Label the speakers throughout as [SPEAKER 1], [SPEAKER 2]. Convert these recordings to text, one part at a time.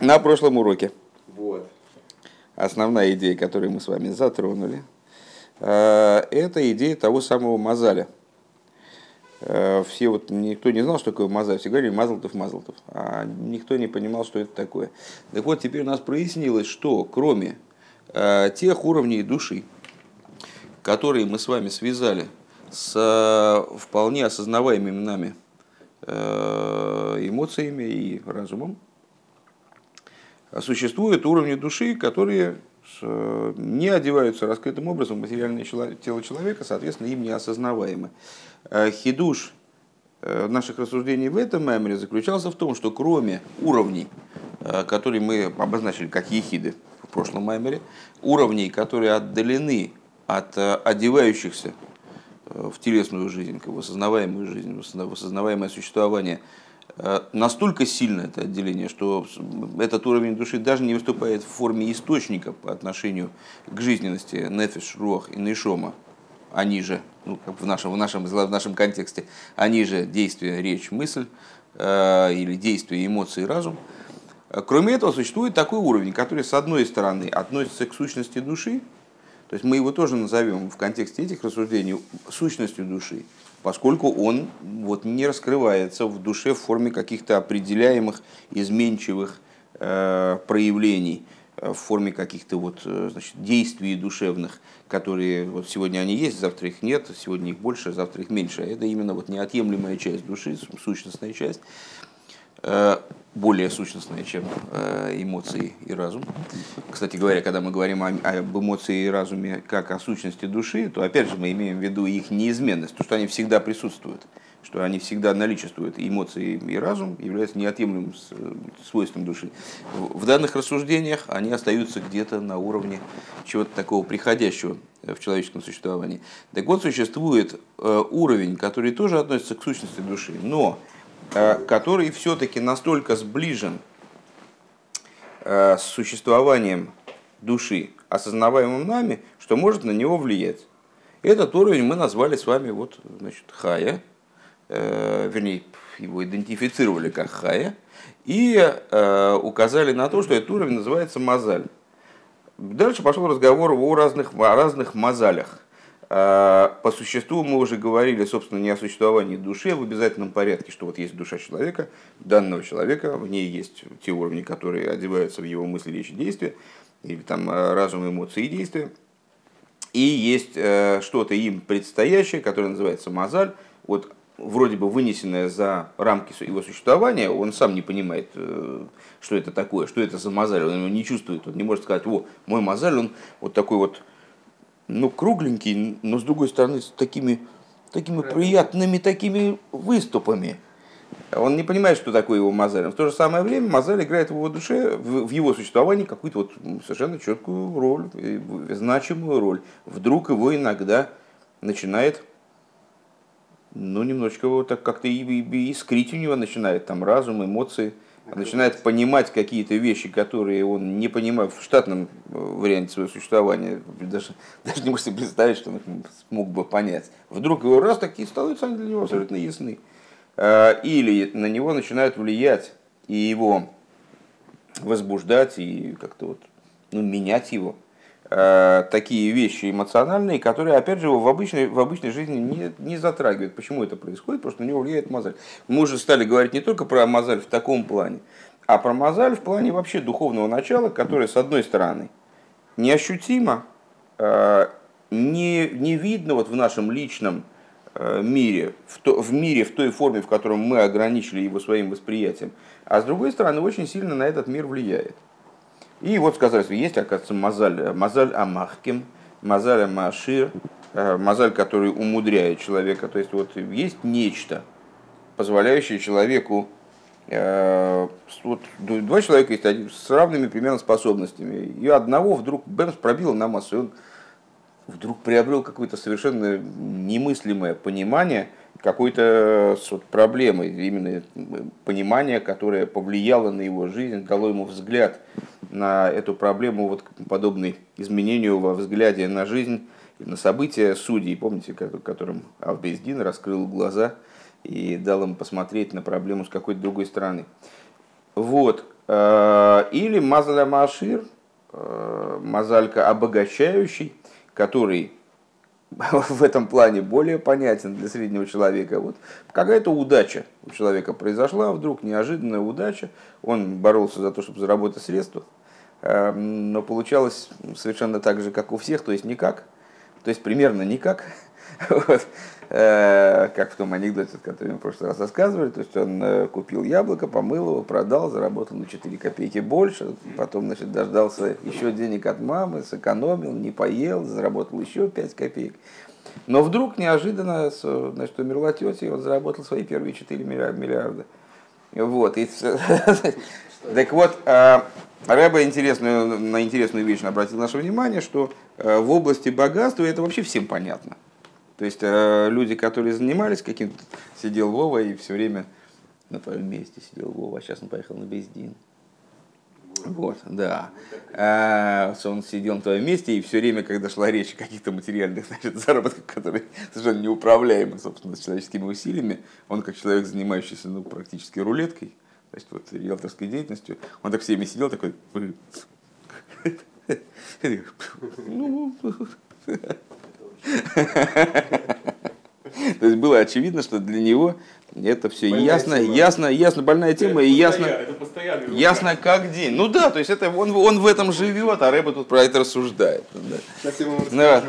[SPEAKER 1] На прошлом уроке
[SPEAKER 2] Вот.
[SPEAKER 1] основная идея, которую мы с вами затронули, э, это идея того самого мазаля. Э, Все вот, никто не знал, что такое мазаль, все говорили мазлтов, мазлтов, а никто не понимал, что это такое. Так вот, теперь у нас прояснилось, что кроме э, тех уровней души, которые мы с вами связали с вполне осознаваемыми нами эмоциями и разумом, существуют уровни души, которые с- не одеваются раскрытым образом в материальное тело человека, соответственно, им не осознаваемы. Э, Хидуш э, наших рассуждений в этом меморе заключался в том, что кроме уровней, э, которые мы обозначили как ехиды в прошлом меморе, уровней, которые отдалены от э, одевающихся э, в телесную жизнь, в осознаваемую жизнь, в осозна- в осознаваемое существование, э, настолько сильно это отделение, что этот уровень души даже не выступает в форме источника по отношению к жизненности нефиш, руах и нейшома. Они же, ну, как в нашем, в, нашем, в нашем контексте, они же действие, речь, мысль, э, или действие, эмоции, разум. Э, Кроме этого, существует такой уровень, который, с одной стороны, относится к сущности души, то есть мы его тоже назовем в контексте этих рассуждений сущностью души, поскольку он вот не раскрывается в душе в форме каких-то определяемых, изменчивых э, проявлений, э, в форме каких-то вот, э, значит, действий душевных, которые вот сегодня они есть, завтра их нет, сегодня их больше, завтра их меньше. Это именно вот неотъемлемая часть души, сущностная часть более сущностная, чем э, эмоции и разум. Кстати говоря, когда мы говорим об эмоции и разуме как о сущности души, то опять же мы имеем в виду их неизменность, то, что они всегда присутствуют, что они всегда наличествуют. Эмоции и разум являются неотъемлемым с- свойством души. В данных рассуждениях они остаются где-то на уровне чего-то такого приходящего в человеческом существовании. Так вот, существует э, уровень, который тоже относится к сущности души, но э, который все-таки настолько сближен э, с существованием души, осознаваемым нами, что может на него влиять. Этот уровень мы назвали с вами вот, значит, хая, э, вернее, его идентифицировали как хая, и э, указали на то, что этот уровень называется мазаль. Дальше пошел разговор о разных, о разных мазалях. Э, По существу мы уже говорили, собственно, не о существовании души, а в обязательном порядке, что вот есть душа человека, данного человека, в ней есть те уровни, которые одеваются в его мысли, речи, действия, или там э, разум, эмоции и действия. И есть э, что-то им предстоящее, которое называется мазаль, вот вроде бы вынесенное за рамки его существования, он сам не понимает, э, что это такое, что это за мозаль, он его не чувствует, он не может сказать, о, мой мозаль, он вот такой вот, ну, кругленький, но с другой стороны с такими, такими приятными такими выступами. Он не понимает, что такое его мозаль. В то же самое время мозаль играет в его душе, в в его существовании какую-то вот совершенно четкую роль, э, значимую роль. Вдруг его иногда начинает ну, немножечко вот так как-то и, и- и искрить у него начинает там разум, эмоции, начинает понимать какие-то вещи, которые он не понимает в штатном э, варианте своего существования, даже, даже не может себе представить, что он смог бы понять. Вдруг его раз такие становятся для него абсолютно ясны. Э, Или на него начинают влиять и его возбуждать, и как-то вот, ну, менять его э, такие вещи эмоциональные, которые, опять же, его в обычной, в обычной жизни не, не затрагивают. Почему это происходит? Потому что на него влияет мозаль. Мы уже стали говорить не только про мозаль в таком плане, а про мозаль в плане вообще духовного начала, которое, с одной стороны, неощутимо, э, не, не видно вот в нашем личном э, мире, в, то, в мире в той форме, в котором мы ограничили его своим восприятием, а с другой стороны, очень сильно на этот мир влияет. И вот сказали, что есть, оказывается, мазаль, мазаль амахким, мазаль амашир, э, мазаль, который умудряет человека. То есть вот есть нечто, позволяющее человеку, э, вот два человека есть один, с равными примерно способностями, и одного вдруг бэмс пробило на массу, и он вдруг приобрел какое-то совершенно немыслимое понимание какой-то с- вот проблемы, именно понимание, которое повлияло на его жизнь, дало ему взгляд на эту проблему, вот подобный изменению во взгляде на жизнь, на события судей, помните, ко- которым Авбездин раскрыл глаза и дал им посмотреть на проблему с какой-то другой стороны. Вот. Или мазаля машир, мазалька обогащающий, который в этом плане более понятен для среднего человека. Вот какая-то удача у человека произошла, вдруг неожиданная удача. Он боролся за то, чтобы заработать средства, эм, но получалось совершенно так же, как у всех, то есть никак. То есть примерно никак. Вот. Э, как в том анекдоте, который мы в прошлый раз рассказывали, то есть он э, купил яблоко, помыл его, продал, заработал на 4 копейки больше, потом значит, дождался еще денег от мамы, сэкономил, не поел, заработал еще 5 копеек. Но вдруг неожиданно значит, умерла тетя, и он заработал свои первые 4 миллиарда. Вот. И, так вот, э, Рэба интересную, на интересную вещь обратил наше внимание, что в области богатства это вообще всем понятно. То есть э, люди, которые занимались каким-то, сидел Вова и все время на твоем месте сидел Вова, а сейчас он поехал на Бездин. Вот, да. А, он сидел на твоем месте, и все время, когда шла речь о каких-то материальных значит, заработках, которые совершенно неуправляемы, собственно, с человеческими усилиями, он как человек, занимающийся ну, практически рулеткой, есть вот риэлторской деятельностью, он так все время сидел такой... Ну, то есть было очевидно, что для него это все больная ясно, тема. ясно, ясно, больная тема, это и ясно, ясно как день. Ну да, то есть это он, он в этом живет, а Рэба тут про это рассуждает. Да. Да.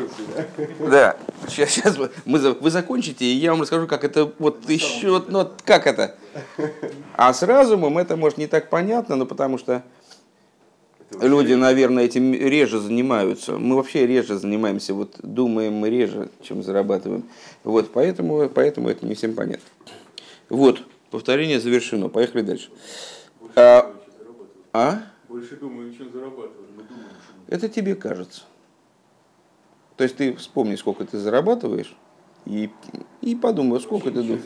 [SPEAKER 1] да. Сейчас, сейчас мы, вы закончите, и я вам расскажу, как это вот еще, ну как это. А с разумом это может не так понятно, но потому что Люди, наверное, этим реже занимаются. Мы вообще реже занимаемся, вот думаем мы реже, чем зарабатываем. Вот, поэтому, поэтому это не всем понятно. Вот, повторение завершено. Поехали дальше.
[SPEAKER 2] Больше а? а? Больше думаем, чем зарабатываем. Мы думаем,
[SPEAKER 1] чем... Это тебе кажется. То есть ты вспомни, сколько ты зарабатываешь, и, и подумай, сколько ты думаешь.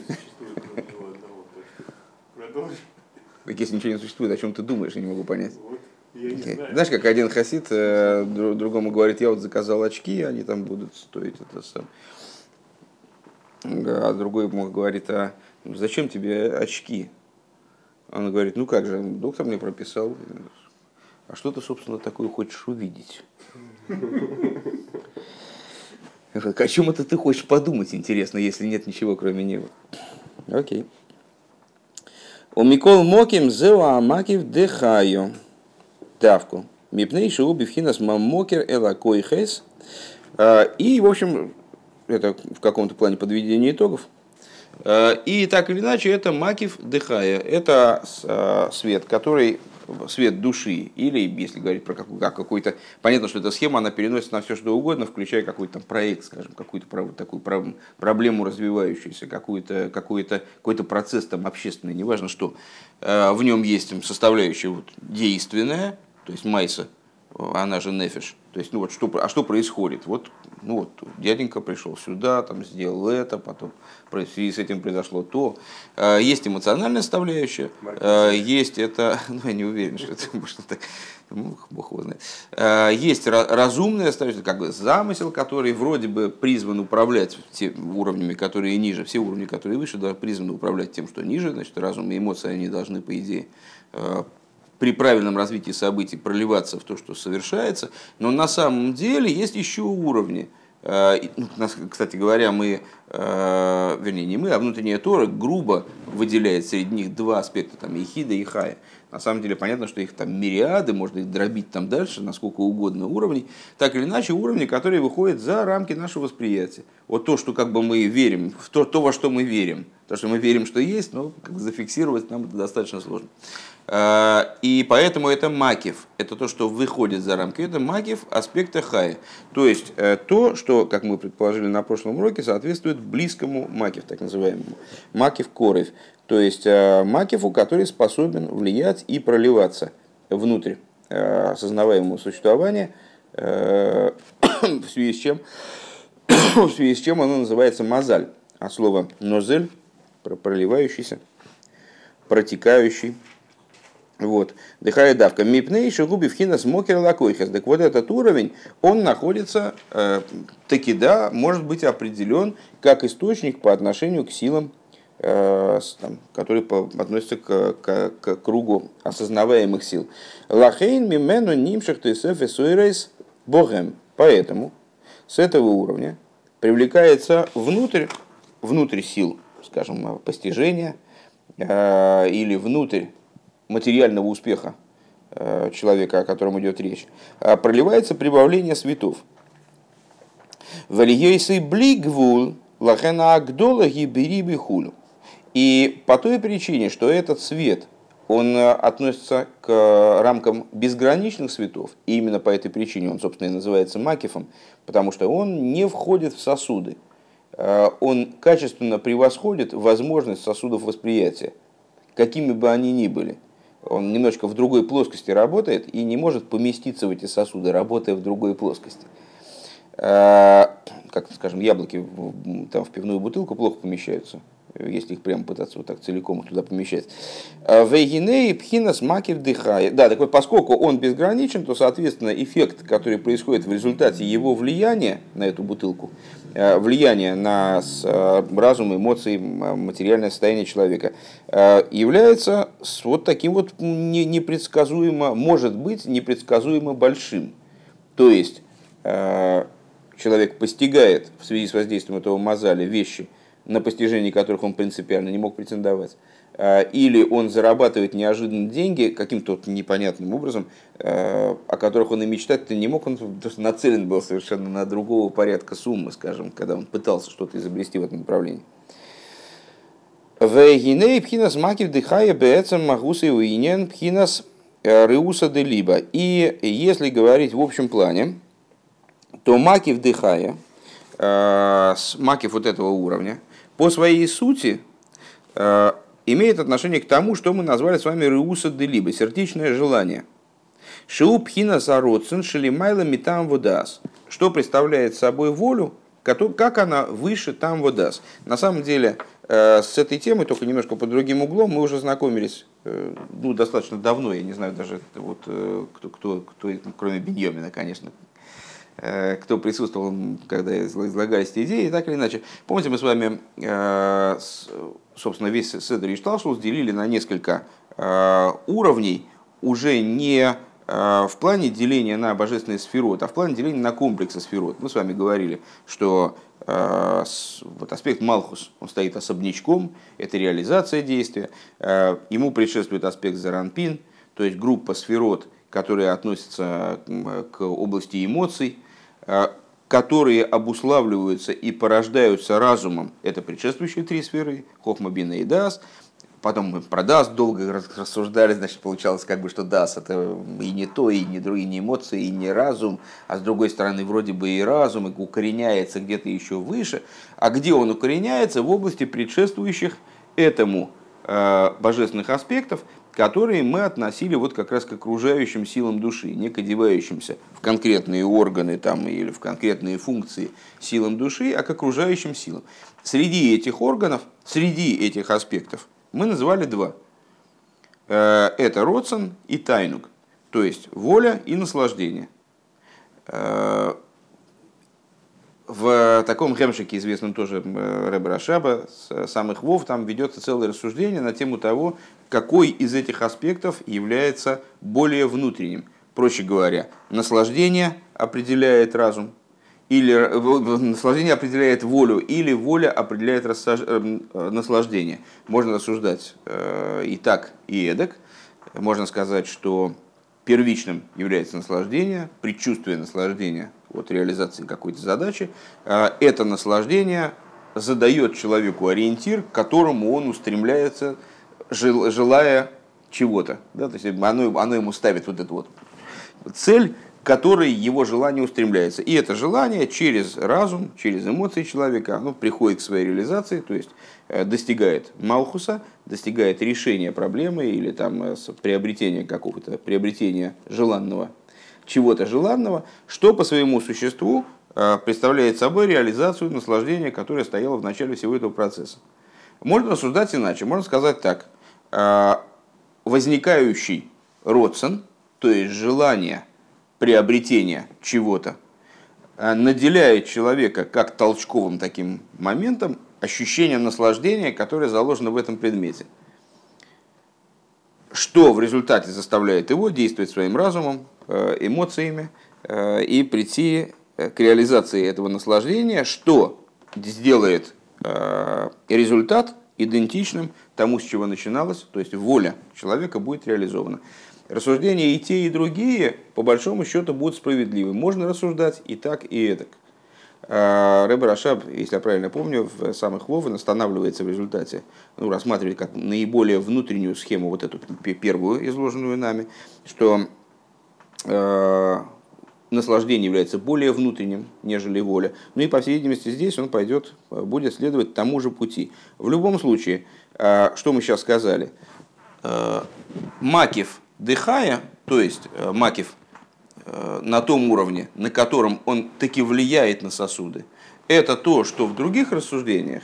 [SPEAKER 1] Так если ничего не существует, о чем ты думаешь, я не могу понять. Вот. Знаешь, как один хасид э, другому говорит, я вот заказал очки, они там будут стоить это сам. А другой ему говорит, а зачем тебе очки? Он говорит, ну как же, доктор мне прописал. А что ты, собственно, такое хочешь увидеть? О чем это ты хочешь подумать, интересно, если нет ничего, кроме него? Окей. У Микол Моким зева Амакив дыхаю тавку. Мипней шоу бифхинас мамокер эла койхес. А, и, в общем, это в каком-то плане подведение итогов. А, и так или иначе, это макив дыхая. Это а, свет, который свет души, или, если говорить про какой-то, понятно, что эта схема, она переносится на все, что угодно, включая какой-то там проект, скажем, какую-то такую проблему развивающуюся, какой-то какой -то, какой -то процесс там общественный, неважно что. В нем есть составляющая вот, действенная, то есть Майса, она же Нефиш. То есть, ну вот что, а что происходит? Вот, ну вот, дяденька пришел сюда, там сделал это, потом в связи с этим произошло то. А, есть эмоциональная составляющая, а, есть это, ну я не уверен, что это что так, ну, бог его знает. А, есть разумная составляющая, как бы замысел, который вроде бы призван управлять теми уровнями, которые ниже, все уровни, которые выше, да, призваны управлять тем, что ниже, значит, разум и эмоции, они должны, по идее, при правильном развитии событий проливаться в то, что совершается, но на самом деле есть еще уровни. Э, ну, кстати говоря, мы, э, вернее, не мы, а внутренняя Тора грубо выделяет среди них два аспекта, там, Ихида и Хая. На самом деле понятно, что их там мириады, можно их дробить там дальше, на сколько угодно уровней. Так или иначе, уровни, которые выходят за рамки нашего восприятия. Вот то, что как бы мы верим, в то, то во что мы верим. То, что мы верим, что есть, но как зафиксировать нам это достаточно сложно. Э, и поэтому это макив. Это то, что выходит за рамки. Это макив аспекта хая. То есть э, то, что, как мы предположили на прошлом уроке, соответствует близкому макив, так называемому. Макив корев. То есть э, макифу, который способен влиять и проливаться внутрь осознаваемого существования, в связи с чем, в связи с чем оно называется мазаль. От слова нозель, проливающийся, протекающий, вот. Дыхая давка. Мипней шагуби вхина смокер лакойхас. Так вот этот уровень, он находится, э, таки да, может быть определен как источник по отношению к силам там, который относится к, к, к кругу осознаваемых сил. Лахейн мимену нимших тесеф и богем. Поэтому с этого уровня привлекается внутрь, внутрь сил, скажем, постижения или внутрь материального успеха человека, о котором идет речь, проливается прибавление светов. Валиейсы блигвул лахена агдола гибериби хулю. И по той причине, что этот свет, он э, относится к рамкам безграничных светов, и именно по этой причине он, собственно, и называется макифом, потому что он не входит в сосуды. Э, он качественно превосходит возможность сосудов восприятия, какими бы они ни были. Он немножко в другой плоскости работает и не может поместиться в эти сосуды, работая в другой плоскости. Э, как, скажем, яблоки там, в пивную бутылку плохо помещаются если их прямо пытаться вот так целиком туда помещать. А, Вейгиней пхинас макив дыхая. Да, так вот, поскольку он безграничен, то, соответственно, эффект, который происходит в результате его влияния на эту бутылку, э, влияние на э, разум, эмоции, материальное состояние человека, является вот таким вот непредсказуемо, может быть, непредсказуемо большим. То есть, человек постигает в связи с воздействием этого мозаля вещи, на постижение которых он принципиально не мог претендовать, а, или он зарабатывает неожиданно деньги каким-то непонятным образом, а, о которых он и мечтать-то не мог, он нацелен был совершенно на другого порядка суммы, скажем, когда он пытался что-то изобрести в этом направлении. Вегиней пхинас макив дыхая бецам магуса и уинен пхинас э, рыуса де либо. И если говорить в общем плане, то макив дыхая, э, макив вот этого уровня, по своей сути э, имеет отношение к тому, что мы назвали с вами Реуса де Либо, сердечное желание. Шиупхина сароцин шелимайла митам водас. Что представляет собой волю, как она выше там водас. На самом деле, э, с этой темой, только немножко под другим углом, мы уже знакомились э, ну, достаточно давно, я не знаю даже, вот, кто, кто, кто, кроме Беньомина, конечно, Э, кто присутствовал, когда излагались эти идеи, так или иначе. Помните, мы с вами, э, собственно, весь Седр и Шталшус делили на несколько э, уровней, уже не в плане деления на божественный сферот, а в плане деления на комплексы сферот. Мы с вами говорили, что вот аспект Малхус, он стоит особнячком, это реализация действия. Ему предшествует аспект Заранпин, то есть группа сферот, которые относятся к области эмоций, Э, которые обуславливаются и порождаются разумом, это предшествующие три сферы, Хохма, Бина и Дас. Потом мы про Дас долго рассуждали, значит, получалось как бы, что Дас это и не то, и не другие, не эмоции, и не разум, а с другой стороны вроде бы и разум, и укореняется где-то еще выше. А где он укореняется? В области предшествующих этому э, божественных аспектов, которые мы относили вот как раз к окружающим силам души, не к одевающимся в конкретные органы там, или в конкретные функции силам души, а к окружающим силам. Среди этих органов, среди этих аспектов мы называли два. Э, это родсон и тайнук, то есть воля и наслаждение. Э, в таком хемшике, известном тоже Рэбе Рашаба, самых Вов, там ведется целое рассуждение на тему того, какой из этих аспектов является более внутренним. Проще говоря, наслаждение определяет разум, или наслаждение определяет волю, или воля определяет рассаж... Э, наслаждение. Можно рассуждать э, и так, и эдак. Можно сказать, что первичным является наслаждение, предчувствие наслаждения от реализации какой-то задачи. Э, это наслаждение задает человеку ориентир, к которому он устремляется желая чего-то. Да? То есть оно, оно ему ставит вот эту вот цель, к которой его желание устремляется. И это желание через разум, через эмоции человека оно приходит к своей реализации, то есть э, достигает Малхуса, достигает решения проблемы или там э, приобретения какого-то, приобретения желанного, чего-то желанного, что по своему существу э, представляет собой реализацию наслаждения, которое стояло в начале всего этого процесса. Можно рассуждать иначе. Можно сказать так. Э, возникающий родствен, то есть желание приобретения чего-то, э, наделяет человека как толчковым таким моментом ощущение наслаждения, которое заложено в этом предмете. Что в результате заставляет его действовать своим разумом, э, эмоциями и прийти к реализации этого наслаждения, что сделает результат идентичным тому, с чего начиналось, то есть воля человека будет реализована. Рассуждения и те, и другие, по большому счету, будут справедливы. Можно рассуждать и так, и эдак. А, Рэбер Рашаб, если я правильно помню, в самых Вовен останавливается в результате, ну, рассматривает как наиболее внутреннюю схему, вот эту первую, изложенную нами, что э, наслаждение является более внутренним, нежели воля. Ну и, по всей видимости, здесь он пойдет, будет следовать тому же пути. В любом случае, что мы сейчас сказали, э, Макив дыхая, то есть э, Макив э, на том уровне, на котором он таки влияет на сосуды, это то, что в других рассуждениях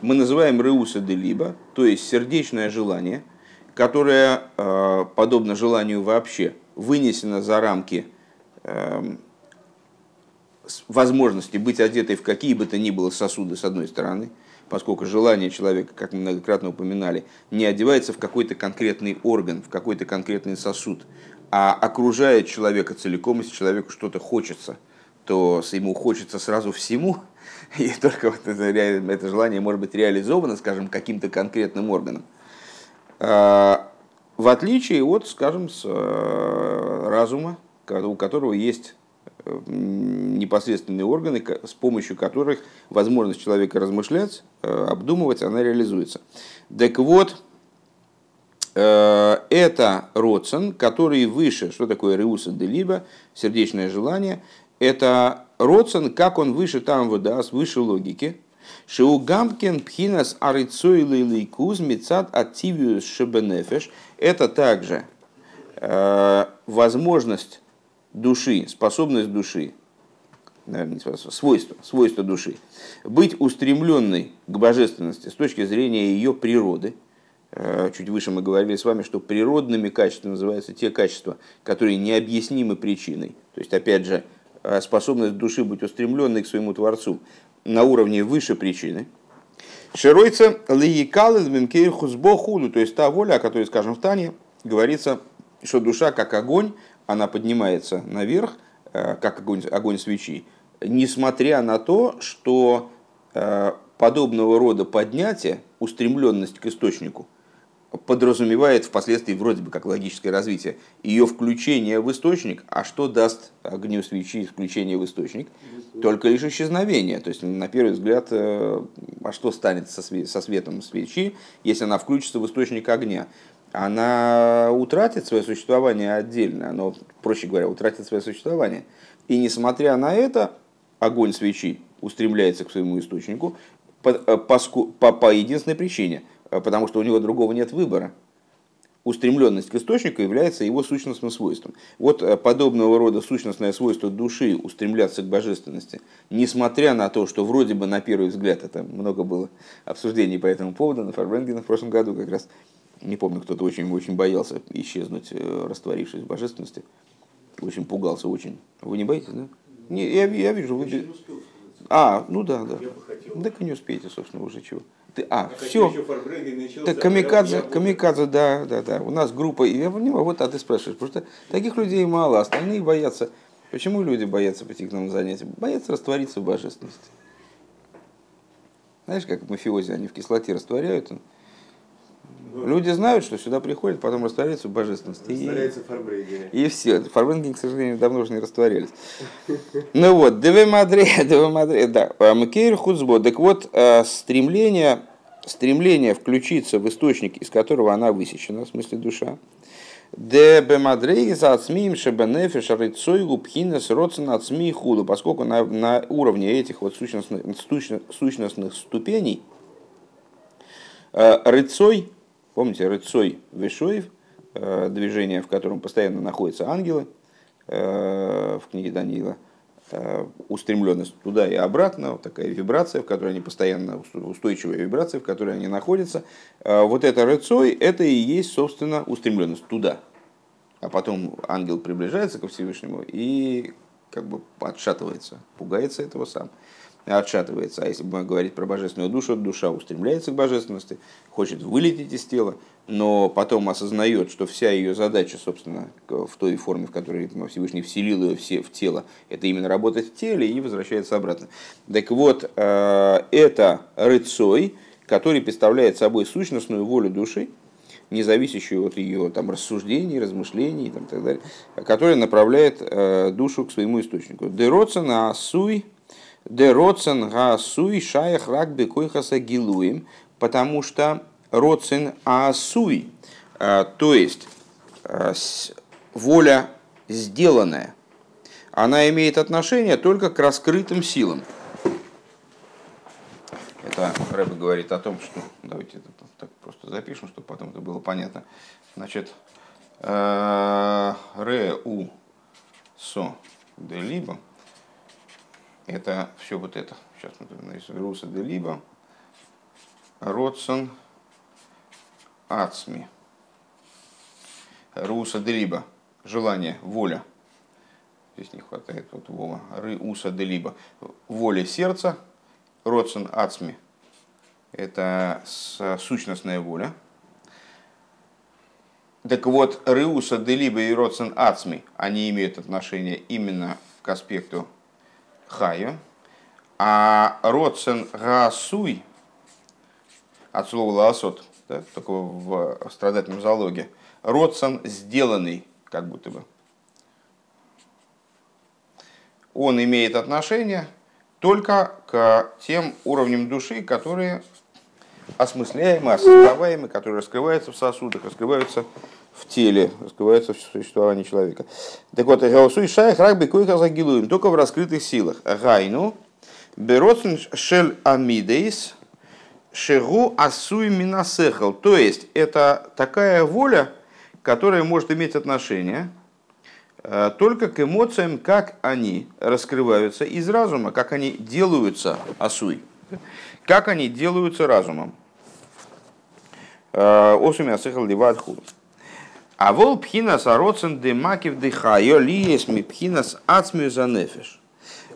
[SPEAKER 1] мы называем реуса де либо, то есть сердечное желание, которое, э, подобно желанию вообще, вынесено за рамки эм, возможности быть одетой в какие бы то ни было сосуды, с одной стороны, поскольку желание человека, как мы многократно упоминали, не одевается в какой-то конкретный орган, в какой-то конкретный сосуд, а окружает человека целиком, если человеку что-то хочется, то ему хочется сразу всему, и только вот это, это желание может быть реализовано, скажем, каким-то конкретным органом. А, в отличие от, скажем, с э, разума, у которого есть непосредственные органы, с помощью которых возможность человека размышлять, э, обдумывать, она реализуется. Так вот, э, это родсен, который выше, что такое реуса де либо, сердечное желание, это родсен, как он выше там выдаст, выше логики, Шиугамкин пхинас арицойлый лейкуз мецад ативиус шебенефеш. Это также э, возможность души, способность души, наверное, не способность, свойство, свойство души, быть устремленной к божественности с точки зрения ее природы. Э, чуть выше мы говорили с вами, что природными качествами называются те качества, которые необъяснимы причиной. То есть, опять же, э, способность души быть устремленной к своему Творцу на уровне выше причины. Широйца лиекалы хузбохуду, то есть та воля, о которой, скажем, в Тане, говорится, что душа как огонь, она поднимается наверх, э, как огонь, огонь свечи, несмотря на то, что э, подобного рода поднятие, устремленность к источнику, подразумевает впоследствии вроде бы как логическое развитие ее включение в источник, а что даст огню свечи включение в источник? Только лишь исчезновение. То есть, на первый взгляд, э, а что станет со светом свечи, если она включится в источник огня? Она утратит свое существование отдельно, оно, проще говоря, утратит свое существование. И несмотря на это, огонь свечи устремляется к своему источнику по, э, по, по, по единственной причине, э, потому что у него другого нет выбора. Устремленность к источнику является его сущностным свойством. Вот э, подобного рода сущностное свойство души устремляться к божественности, несмотря на то, что вроде бы на первый взгляд, это много было обсуждений по этому поводу на Фарбенгене в прошлом году как раз, не помню, кто-то очень-очень боялся исчезнуть, э, растворившись в божественности. Очень пугался, очень. Вы не боитесь, да? Не, я, я вижу, вы... А, ну да, да. Так и не успеете, собственно, уже чего. Ты, а, а все. Так камикадзе, камикадзе, да, да, да. У нас группа, и я понимаю, вот, а ты спрашиваешь, потому что таких людей мало, остальные боятся. Почему люди боятся прийти к нам на занятия? Боятся раствориться в божественности. Знаешь, как мафиози, они в кислоте растворяются, Люди знают, что сюда приходят, потом растворяются в божественности. Растворяются и, фарбрейгеры. И все. Фарбрейгеры, к сожалению, давно уже не растворялись. Ну вот, Деве Мадре, Деве Мадре, да. А, Мкейр Худсбо. Так вот, а, стремление, стремление включиться в источник, из которого она высечена, в смысле душа, Дебе Мадрейги за ацмием шебенефиш рыцойгу пхинес родсен ацми худу, поскольку на, на уровне этих вот сущностных, сущностных ступеней а, рыцой Помните, рыцой Вишоев, э, движение, в котором постоянно находятся ангелы э, в книге Даниила, э, устремленность туда и обратно, вот такая вибрация, в которой они постоянно, устойчивая вибрация, в которой они находятся. Вот это рыцой, это и есть, собственно, устремленность туда. А потом ангел приближается ко Всевышнему и как бы отшатывается, пугается этого сам, отшатывается. А если мы говорить про божественную душу, душа устремляется к божественности, хочет вылететь из тела, но потом осознает, что вся ее задача, собственно, в той форме, в которой Всевышний вселил ее все в тело, это именно работать в теле и возвращается обратно. Так вот, э, это рыцой, который представляет собой сущностную волю души, не зависящую от ее там, рассуждений, размышлений и так далее, которая направляет э, душу к своему источнику. Дероцен асуй, дероцен асуй шаях рак бекойхаса гилуем, потому что роцен асуй, э, то есть э, воля сделанная, она имеет отношение только к раскрытым силам. Это Рэбе говорит о том, что давайте это так просто запишем, чтобы потом это было понятно. Значит, э, ре у со де либо это все вот это. Сейчас мы нарисуем. Руса де либо. Родсон ацми. Руса де либо. Желание, воля. Здесь не хватает вот вова. Ры уса де либо. Воля сердца. Родсон ацми это сущностная воля. Так вот, Рыуса, Делиба и Родсен Ацми, они имеют отношение именно к аспекту Хаю, а Родсен Гасуй, от слова Лаосот, да, только в страдательном залоге, Родсен сделанный, как будто бы. Он имеет отношение только к тем уровням души, которые осмысляемые, осознаваемые, которые раскрываются в сосудах, раскрываются в теле, раскрываются в существовании человека. Так вот, Гаусуй Шайх Рагби Койха Загилуем, только в раскрытых силах. Гайну, Бероцен Шель Амидейс, Шегу Асуй Минасехал. То есть, это такая воля, которая может иметь отношение э, только к эмоциям, как они раскрываются из разума, как они делаются асуй, как они делаются разумом. Э, Осуми асыхал ливат худ. А вол пхинас ароцен де макив дыхайо лиес ми пхинас ацмию за нефиш.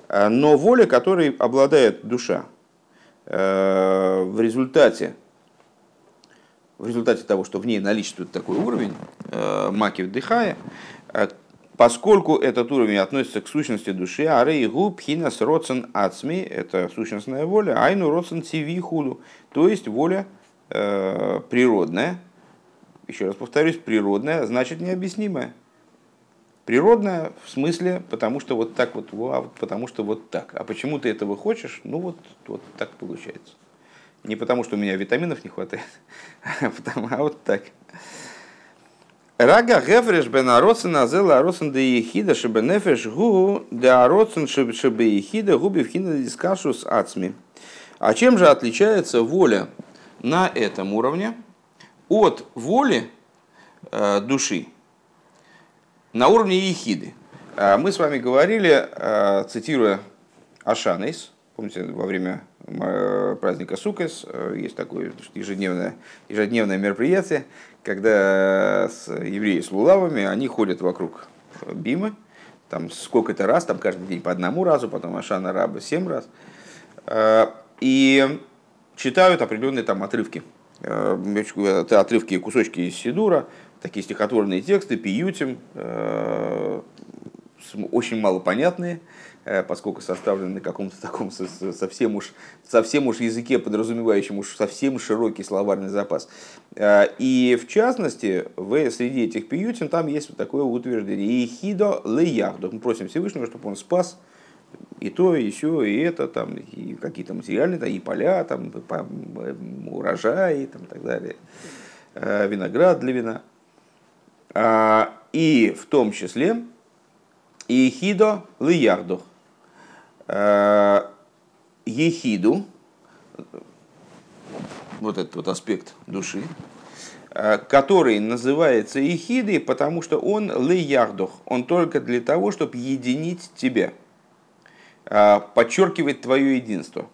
[SPEAKER 1] Э, но воля, которой обладает душа, э, в результате в результате того, что в ней наличествует такой уровень макив дыхая, поскольку этот уровень относится к сущности души, а рейгу пхинас роцен ацми, это сущностная воля, айну роцен циви худу, то есть воля э, природная, еще раз повторюсь, природная значит необъяснимая. Природная в смысле, потому что вот так вот, а потому что вот так. А почему ты этого хочешь? Ну вот, вот так получается. Не потому, что у меня витаминов не хватает, а, потому, а вот так. Рага гефреш бен ароцен азел ароцен де ехида шебе нефеш гу де ароцен шебе ехида губи вхина дискашус ацми. А чем же отличается воля на этом уровне от воли э, души на уровне ехиды. Э, мы с вами говорили, э, цитируя Ашанейс, помните, во время праздника Сукес есть такое ежедневное, ежедневное мероприятие, когда с евреи с лулавами, они ходят вокруг Бимы, там сколько-то раз, там каждый день по одному разу, потом Ашана Раба семь раз. И читают определенные там отрывки. Э, это отрывки и кусочки из Сидура, такие стихотворные тексты, пиютим, э, очень мало понятные, э, поскольку составлены на каком-то таком совсем уж, совсем уж языке, подразумевающем уж совсем широкий словарный запас. И в частности, в, среди этих пиютин там есть вот такое утверждение. «Ихидо леяхдо». Мы просим Всевышнего, чтобы он спас и то, и все, и это, там, и какие-то материальные, да, и поля, там, урожаи, там, и так далее, э, виноград для вина. А, и в том числе и хидо лиярдо. Э, ехиду, вот этот вот аспект души, э, который называется ехидой, потому что он лиярдох, он только для того, чтобы единить тебя – подчеркивает твое единство.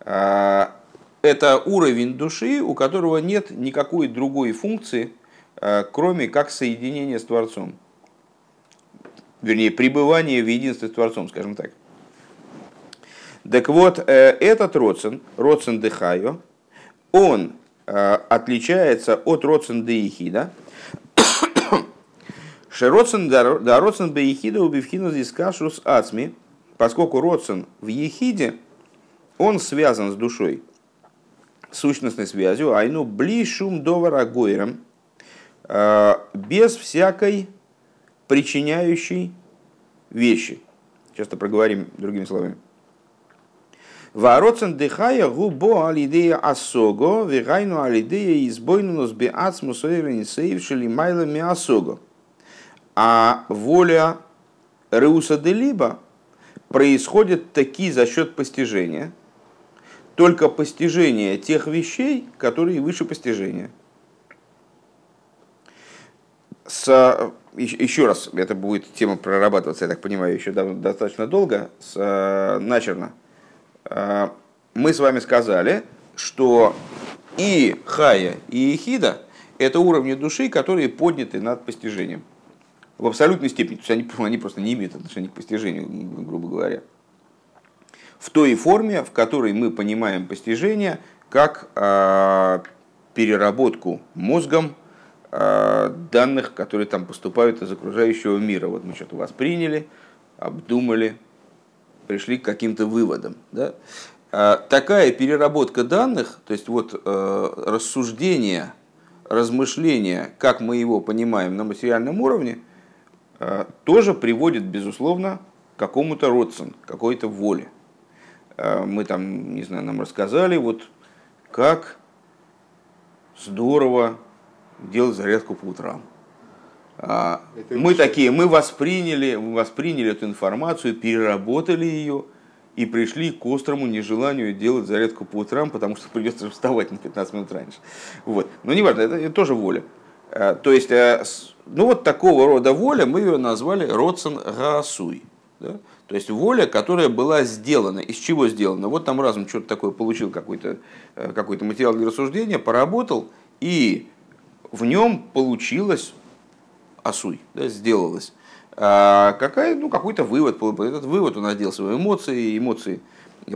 [SPEAKER 1] А, это уровень души, у которого нет никакой другой функции, а, кроме как соединения с Творцом. вернее, пребывание в единстве с Творцом, скажем так. Так вот, э, этот родсен, родсен Дехайо, он э, отличается от родсен Деихида. Шеродсен да родсен Беихида убивхина здесь кашрус ацми, поскольку родсен в Ехиде, он связан с душой, сущностной связью, айну бли шум довара гойром, э, без всякой причиняющей вещи. Часто проговорим другими словами. Вороцен дыхая губо алидея асого, вегайну алидея избойнунус би ацму сейвшили майлами асого. А воля Реуса де Либо происходит таки за счет постижения, только постижение тех вещей, которые выше постижения. С, еще раз, это будет тема прорабатываться, я так понимаю, еще достаточно долго, с, начерно. А, мы с вами сказали, что и Хая, и Эхида – это уровни души, которые подняты над постижением. В абсолютной степени. То есть они, они просто не имеют отношения к постижению, грубо говоря. В той форме, в которой мы понимаем постижение как э, переработку мозгом э, данных, которые там поступают из окружающего мира. Вот мы что-то восприняли, обдумали, пришли к каким-то выводам. Да? А, такая переработка данных, то есть вот э, рассуждение, размышление, как мы его понимаем на материальном уровне, э, тоже приводит, безусловно, к какому-то родствен, какой-то воле. Э, мы там, не знаю, нам рассказали, вот как здорово делать зарядку по утрам. А, это мы такие, мы восприняли, восприняли эту информацию, переработали ее и пришли к острому нежеланию делать зарядку по утрам, потому что придется вставать на 15 минут раньше. Вот. Но не важно, это, это тоже воля. А, то есть, э, ну вот такого рода воля мы ее назвали Родсен Гаасуй. Да? То есть воля, которая была сделана. Из чего сделана? Вот там разум что-то такое получил, какой-то э, какой материал для рассуждения, поработал, и в нем получилось осуй, да, сделалось. А какая, ну, какой-то вывод, этот вывод он одел свои эмоции, эмоции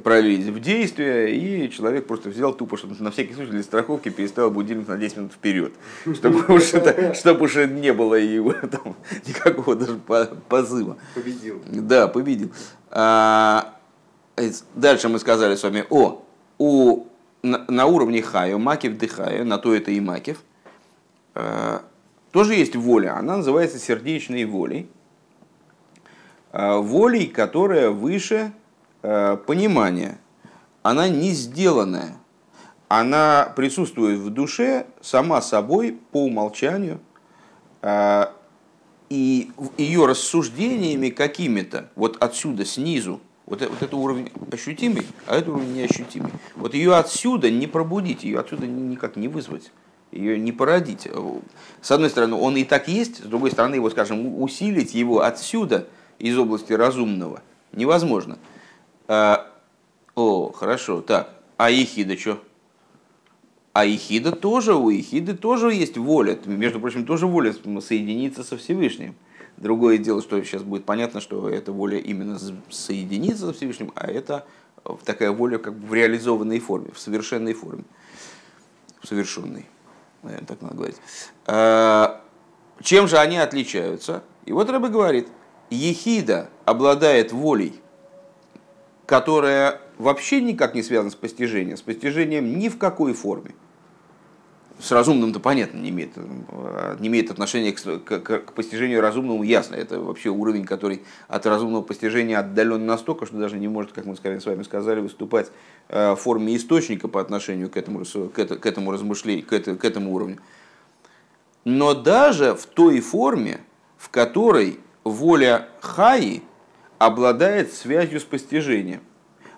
[SPEAKER 1] пролились в действие, и человек просто взял тупо, чтобы на всякий случай для страховки переставил будильник на 10 минут вперед, чтобы уж, это, чтобы уж не было его там, никакого даже позыва.
[SPEAKER 2] Победил.
[SPEAKER 1] Да, победил. А, дальше мы сказали с вами, о, у, на, на уровне хаю, макив дыхаю, на то это и макив, а, тоже есть воля, она называется сердечной волей. А, волей, которая выше понимания. Она не сделанная. Она присутствует в душе сама собой по умолчанию. А, и ее рассуждениями какими-то, вот отсюда, снизу, вот, вот это уровень ощутимый, а это уровень неощутимый. Вот ее отсюда не пробудить, ее отсюда никак не вызвать ее не породить. С одной стороны, он и так есть, с другой стороны, его, скажем, усилить его отсюда, из области разумного, невозможно. А, о, хорошо, так, а Ехида что? А Ехида тоже, у Ехиды тоже есть воля, между прочим, тоже воля соединиться со Всевышним. Другое дело, что сейчас будет понятно, что эта воля именно соединиться со Всевышним, а это такая воля как бы в реализованной форме, в совершенной форме, в совершенной наверное, так надо говорить. А, чем же они отличаются? И вот Рэбе говорит, Ехида обладает волей, которая вообще никак не связана с постижением, с постижением ни в какой форме с разумным-то понятно, не имеет, э, не имеет отношения к, к, к постижению разумному, ясно. Это вообще уровень, который от разумного постижения отдален настолько, что даже не может, как мы с вами сказали, выступать э, в форме источника по отношению к этому, к, это, к этому размышлению, к, это, к этому уровню. Но даже в той форме, в которой воля Хаи обладает связью с постижением.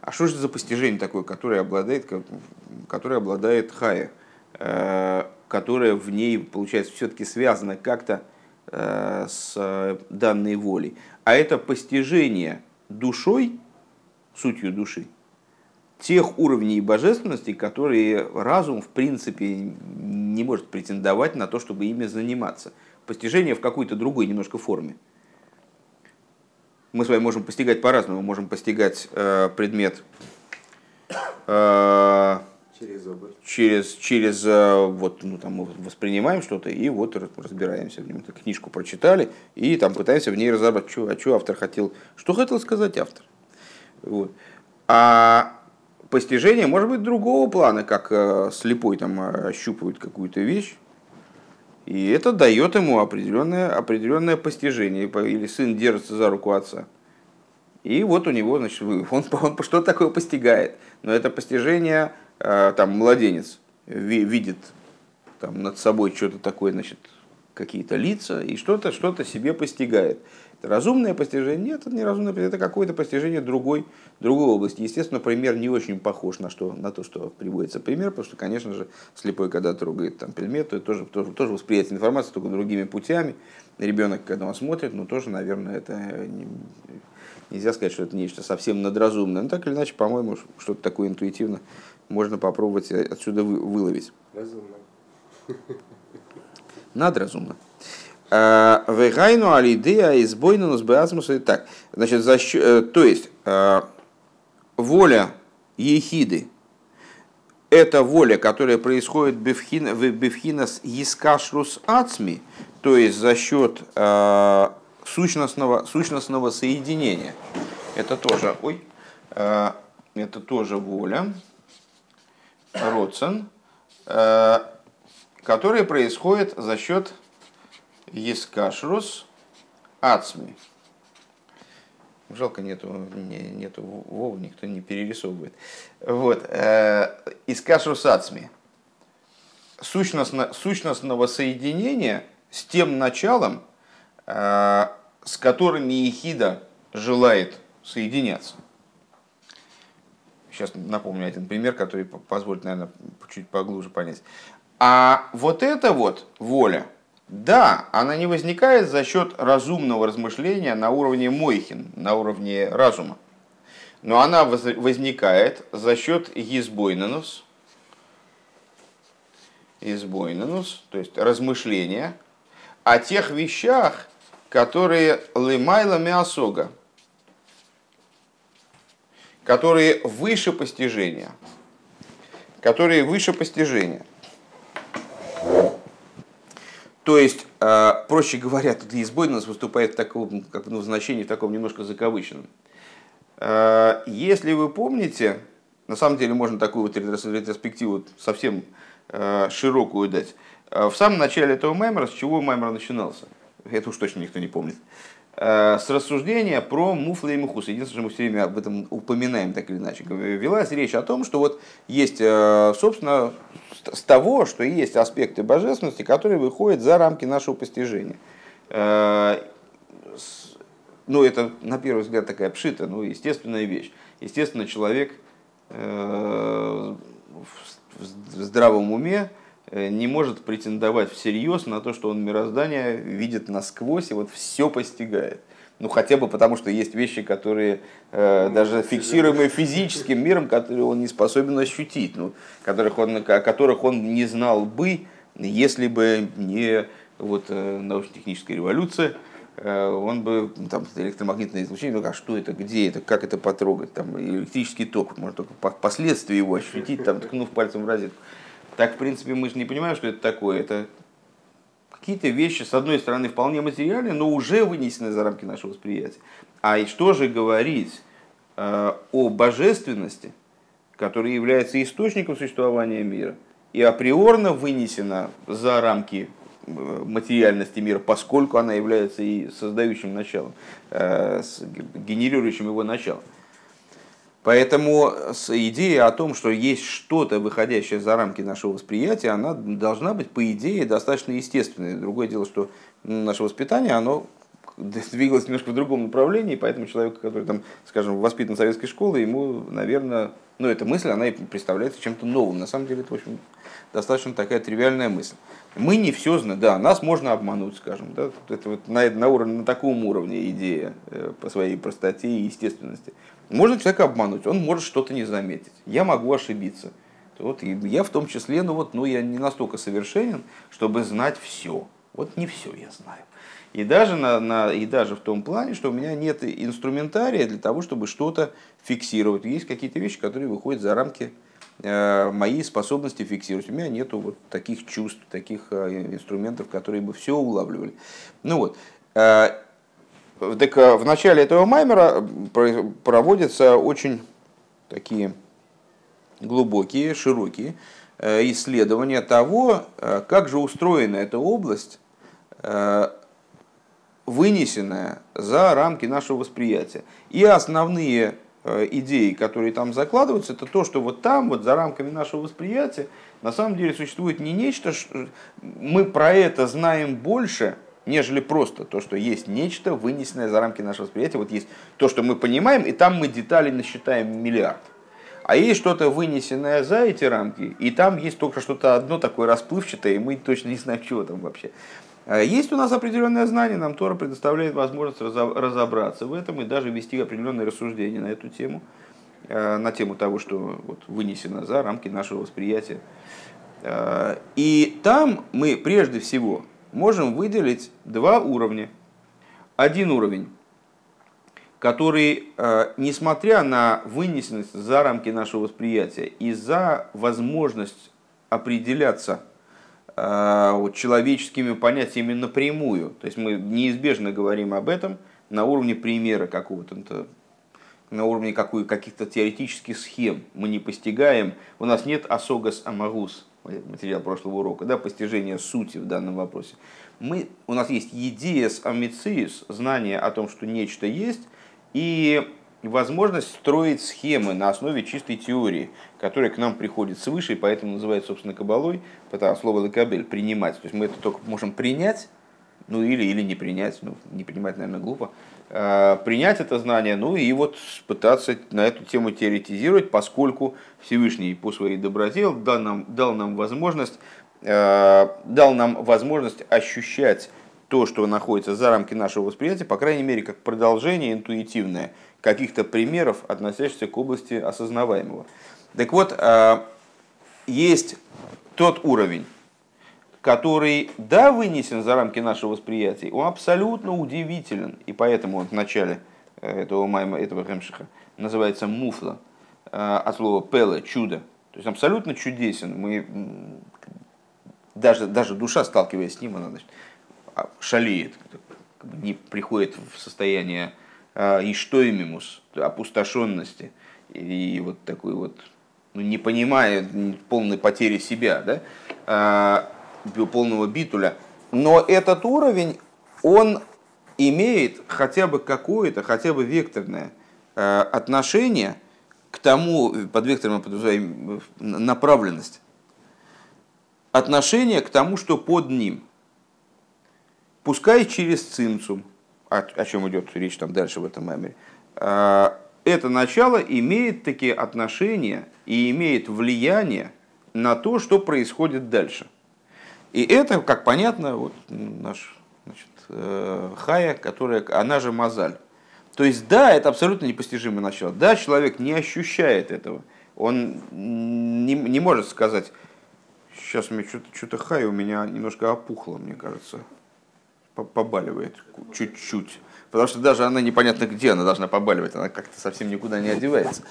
[SPEAKER 1] А что же за постижение такое, которое обладает, которое обладает Хая? Э, которая в ней, получается, все-таки связана как-то э, с данной волей. А это постижение душой, сутью души, тех уровней божественности, которые разум, в принципе, не может претендовать на то, чтобы ими заниматься. Постижение в какой-то другой немножко форме. Мы с вами можем постигать по-разному. Мы можем постигать э, предмет э, через, через, через э, вот, ну, там, мы воспринимаем что-то и вот разбираемся в нем. Книжку прочитали и там пытаемся в ней разобрать, что, а что автор хотел, что хотел сказать автор. Вот. А постижение может быть другого плана, как э, слепой там ощупывает какую-то вещь, и это дает ему определенное, определенное постижение. Или сын держится за руку отца. И вот у него, значит, он, он, он что такое постигает. Но это постижение, э, там, младенец видит там, над собой что-то такое, значит, какие-то лица, и что-то что себе постигает. Разумное постижение? Нет, это не разумное постижение, это какое-то постижение другой, другой области. Естественно, пример не очень похож на, что, на то, что приводится пример, потому что, конечно же, слепой, когда трогает там, предмет, то это тоже, тоже, тоже восприятие информации, только другими путями. Ребенок, когда он смотрит, ну тоже, наверное, это не, нельзя сказать, что это нечто совсем надразумное. Но так или иначе, по-моему, что-то такое интуитивно можно попробовать отсюда выловить. Разумно. Надразумно. Э, Вегайну алидея избойнанус беазмуса. Так, значит, за счет, э, то есть э, воля ехиды, это воля, которая происходит бифхина, бифхинас искашрус ацми, то есть за счет сущностного, сущностного соединения. Это тоже, ой, это тоже воля, родсен, которая происходит за счет Ескашрус Ацми. Жалко, нету, не, нету Вова, никто не перерисовывает. Вот. Э, Искашрус Ацми. Сущностно, сущностного соединения с тем началом, э, с которым Ехида желает соединяться. Сейчас напомню один пример, который позволит, наверное, чуть поглубже понять. А вот это вот воля – да, она не возникает за счет разумного размышления на уровне мойхин, на уровне разума. Но она возникает за счет избойнанус, избойнанус, то есть размышления о тех вещах, которые лымайла миасога, которые выше постижения, которые выше постижения – то есть, э, проще говоря, тут избой нас выступает в таком, как ну, в значении в таком немножко закавыченном. Э, если вы помните, на самом деле можно такую вот ретроспективу совсем э, широкую дать. В самом начале этого мемора, с чего мемор начинался? Это уж точно никто не помнит. С рассуждения про муфлы и мухус. Единственное, что мы все время об этом упоминаем так или иначе. Велась речь о том, что вот есть, собственно, с того, что есть аспекты божественности, которые выходят за рамки нашего постижения. Э, ну, это, на первый взгляд, такая пшита, ну, естественная вещь. Естественно, человек э, в здравом уме э, не может претендовать всерьез на то, что он мироздание видит насквозь и вот все постигает. Ну, хотя бы потому, что есть вещи, которые э, даже фиксируемые физическим миром, которые он не способен ощутить, ну, которых он, о которых он не знал бы, если бы не вот, э, научно-техническая революция, э, он бы там электромагнитное излучение, ну а что это, где это, как это потрогать, там электрический ток, можно только последствия его ощутить, там ткнув пальцем в розетку. Так, в принципе, мы же не понимаем, что это такое. Это какие-то вещи, с одной стороны, вполне материальные, но уже вынесены за рамки нашего восприятия. А и что же говорить э, о божественности, которая является источником существования мира, и априорно вынесена за рамки э, материальности мира, поскольку она является и создающим началом, э, генерирующим его началом. Поэтому идея о том, что есть что-то, выходящее за рамки нашего восприятия, она должна быть, по идее, достаточно естественной. Другое дело, что наше воспитание, оно двигалось немножко в другом направлении, поэтому человек, который, там, скажем, воспитан советской школой, ему, наверное, ну, эта мысль, она и представляется чем-то новым. На самом деле, это, в общем, достаточно такая тривиальная мысль. Мы не все знаем, да, нас можно обмануть, скажем, да, это вот на, на, уровне, на таком уровне идея э, по своей простоте и естественности. Можно человека обмануть, он может что-то не заметить. Я могу ошибиться. Вот, и я в том числе, ну вот, ну я не настолько совершенен, чтобы знать все. Вот не все я знаю. И даже, на, на, и даже в том плане, что у меня нет инструментария для того, чтобы что-то фиксировать. Есть какие-то вещи, которые выходят за рамки э, моей способности фиксировать. У меня нет вот таких чувств, таких э, инструментов, которые бы все улавливали. Ну вот. Э, так в начале этого маймера проводятся очень такие глубокие, широкие исследования того, как же устроена эта область, вынесенная за рамки нашего восприятия. И основные э, идеи, которые там закладываются, это то, что вот там, вот за рамками нашего восприятия, на самом деле существует не нечто, что мы про это знаем больше, нежели просто то, что есть нечто, вынесенное за рамки нашего восприятия. Вот есть то, что мы понимаем, и там мы детали насчитаем миллиард. А есть что-то вынесенное за эти рамки, и там есть только что-то одно такое расплывчатое, и мы точно не знаем, чего там вообще. А есть у нас определенное знание, нам Тора предоставляет возможность разобраться в этом и даже вести определенные рассуждения на эту тему, э, на тему того, что вот вынесено за рамки нашего восприятия. Э, и там мы прежде всего можем выделить два уровня. Один уровень, который, э, несмотря на вынесенность за рамки нашего восприятия и за возможность определяться – Э, вот, человеческими понятиями напрямую. То есть мы неизбежно говорим об этом на уровне примера какого-то, на уровне каких-то теоретических схем. Мы не постигаем, у нас нет осогас амагус, материал прошлого урока, да, постижения сути в данном вопросе. Мы, у нас есть едиес амициус, знание о том, что нечто есть, и возможность строить схемы на основе чистой теории, которая к нам приходит свыше, и поэтому называется, собственно, кабалой, потому слово «лекабель» – принимать. То есть мы это только можем принять, ну или, или не принять, ну не принимать, наверное, глупо, принять это знание, ну и вот пытаться на эту тему теоретизировать, поскольку Всевышний по своей доброте дал нам, дал нам возможность а, дал нам возможность ощущать то, что находится за рамки нашего восприятия, по крайней мере, как продолжение интуитивное – каких-то примеров, относящихся к области осознаваемого. Так вот, а, есть тот уровень, который, да, вынесен за рамки нашего восприятия, он абсолютно удивителен, и поэтому он в начале э, этого майма, этого хемшиха называется муфла, э, от слова пеле, чудо. То есть абсолютно чудесен. Мы, даже, даже душа, сталкиваясь с ним, она значит, а, шалеет, не приходит в состояние и что имимус, опустошенности, и вот такой вот, ну, не понимая полной потери себя, да, полного битуля. Но этот уровень, он имеет хотя бы какое-то, хотя бы векторное а, отношение к тому, под вектором мы подразумеваем направленность, отношение к тому, что под ним. Пускай через цинцум, о, о чем идет речь там дальше в этом меморе, а, это начало имеет такие отношения и имеет влияние на то, что происходит дальше. И это, как понятно, вот наш значит, э, Хая, которая, она же Мазаль. То есть, да, это абсолютно непостижимое начало. Да, человек не ощущает этого. Он не, не может сказать, сейчас мне что-то, что-то Хая у меня немножко опухло, мне кажется побаливает чуть-чуть. Потому что даже она непонятно где она должна побаливать, она как-то совсем никуда не одевается.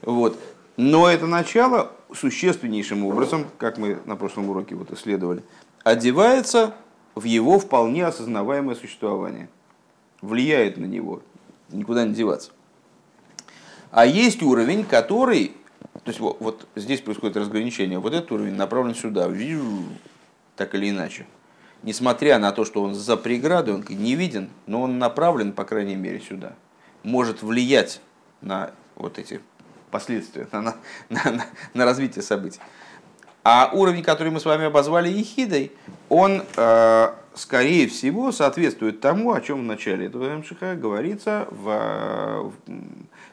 [SPEAKER 1] Вот. Но это начало существеннейшим образом, как мы на прошлом уроке вот исследовали, одевается в его вполне осознаваемое существование. Влияет на него, никуда не деваться. А есть уровень, который, то есть вот, вот здесь происходит разграничение, вот этот уровень направлен сюда, так или иначе несмотря на то, что он за преградой, он не виден, но он направлен, по крайней мере, сюда, может влиять на вот эти последствия, на, на, на, на развитие событий. А уровень, который мы с вами обозвали ехидой, он, э, скорее всего, соответствует тому, о чем в начале этого МШХ говорится, в,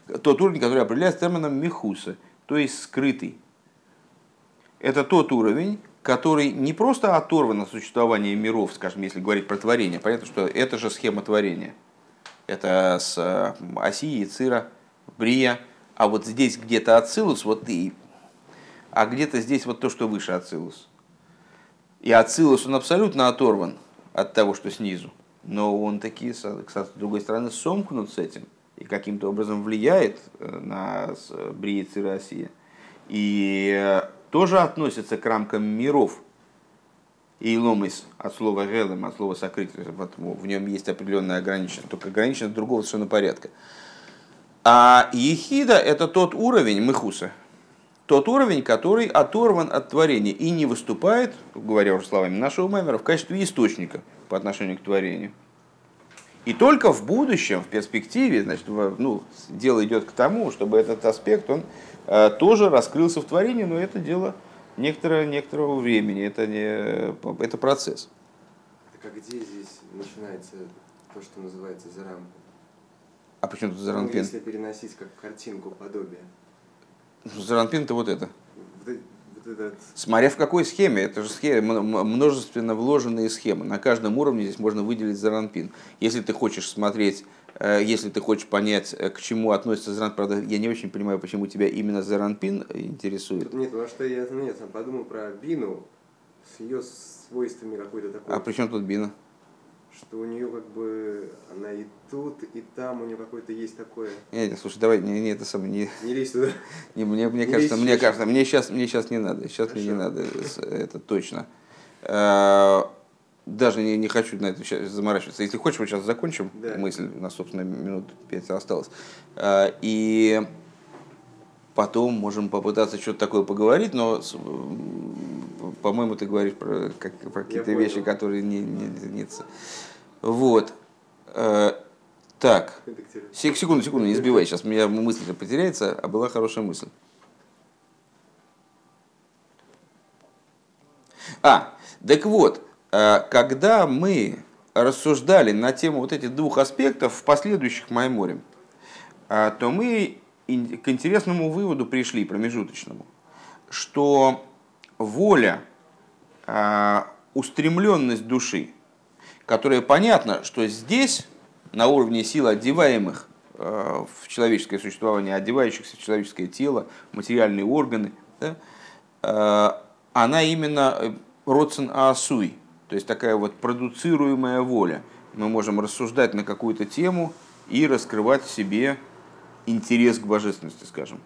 [SPEAKER 1] в тот уровень, который определяется термином мехуса, то есть скрытый. Это тот уровень, который не просто оторван от существования миров, скажем, если говорить про творение. Понятно, что это же схема творения. Это с э, оси, Цира, Брия. А вот здесь где-то Ацилус, вот и... А где-то здесь вот то, что выше Ацилус. И Ацилус, он абсолютно оторван от того, что снизу. но он таки, с другой стороны, сомкнут с этим и каким-то образом влияет э, на Бриицы России. И тоже относится к рамкам миров. И ломис от слова гелем, от слова сокрыть, в нем есть определенная ограниченность, только ограниченность другого совершенно порядка. А ехида это тот уровень мыхуса, тот уровень, который оторван от творения и не выступает, говоря уже словами нашего мемера, в качестве источника по отношению к творению. И только в будущем, в перспективе, значит, ну, дело идет к тому, чтобы этот аспект, он э, тоже раскрылся в творении, но это дело некоторого, некоторого времени, это, не, это процесс.
[SPEAKER 3] Так а где здесь начинается то, что называется зарампин?
[SPEAKER 1] А почему тут заранпин? Ну,
[SPEAKER 3] если переносить как картинку подобие.
[SPEAKER 1] Заранпин это вот это. Смотря в какой схеме, это же схема, множественно вложенные схемы. На каждом уровне здесь можно выделить заранпин. Если ты хочешь смотреть, э, если ты хочешь понять, э, к чему относится заранпин, правда, я не очень понимаю, почему тебя именно заранпин интересует.
[SPEAKER 3] Нет, потому что я, ну, нет, подумал про бину с ее свойствами какой-то такой.
[SPEAKER 1] А при чем тут бина?
[SPEAKER 3] Что у нее как бы она и тут, и там у нее какое-то есть такое.
[SPEAKER 1] Нет, слушай, давай, не, не это самое, не.
[SPEAKER 3] Не лезь туда.
[SPEAKER 1] Не, мне, мне не кажется, мне кажется, мне сейчас, мне сейчас не надо, сейчас Хорошо. мне не надо, это точно. А, даже не, не хочу на это сейчас заморачиваться. Если хочешь, мы сейчас закончим да. мысль, у нас, собственно, минут пять осталось. А, и потом можем попытаться что-то такое поговорить, но, по-моему, ты говоришь про, как, про какие-то вещи, которые не, не, не, вот. Э, так. Секунду, секунду, не сбивай. Сейчас у меня мысль потеряется, а была хорошая мысль. А, так вот, э, когда мы рассуждали на тему вот этих двух аспектов в последующих Майморем, э, то мы к интересному выводу пришли, промежуточному, что воля, устремленность души, которое понятно, что здесь, на уровне сил одеваемых э, в человеческое существование, одевающихся в человеческое тело, материальные органы, да, э, она именно э, родсен аасуй, то есть такая вот продуцируемая воля. Мы можем рассуждать на какую-то тему и раскрывать в себе интерес к божественности, скажем.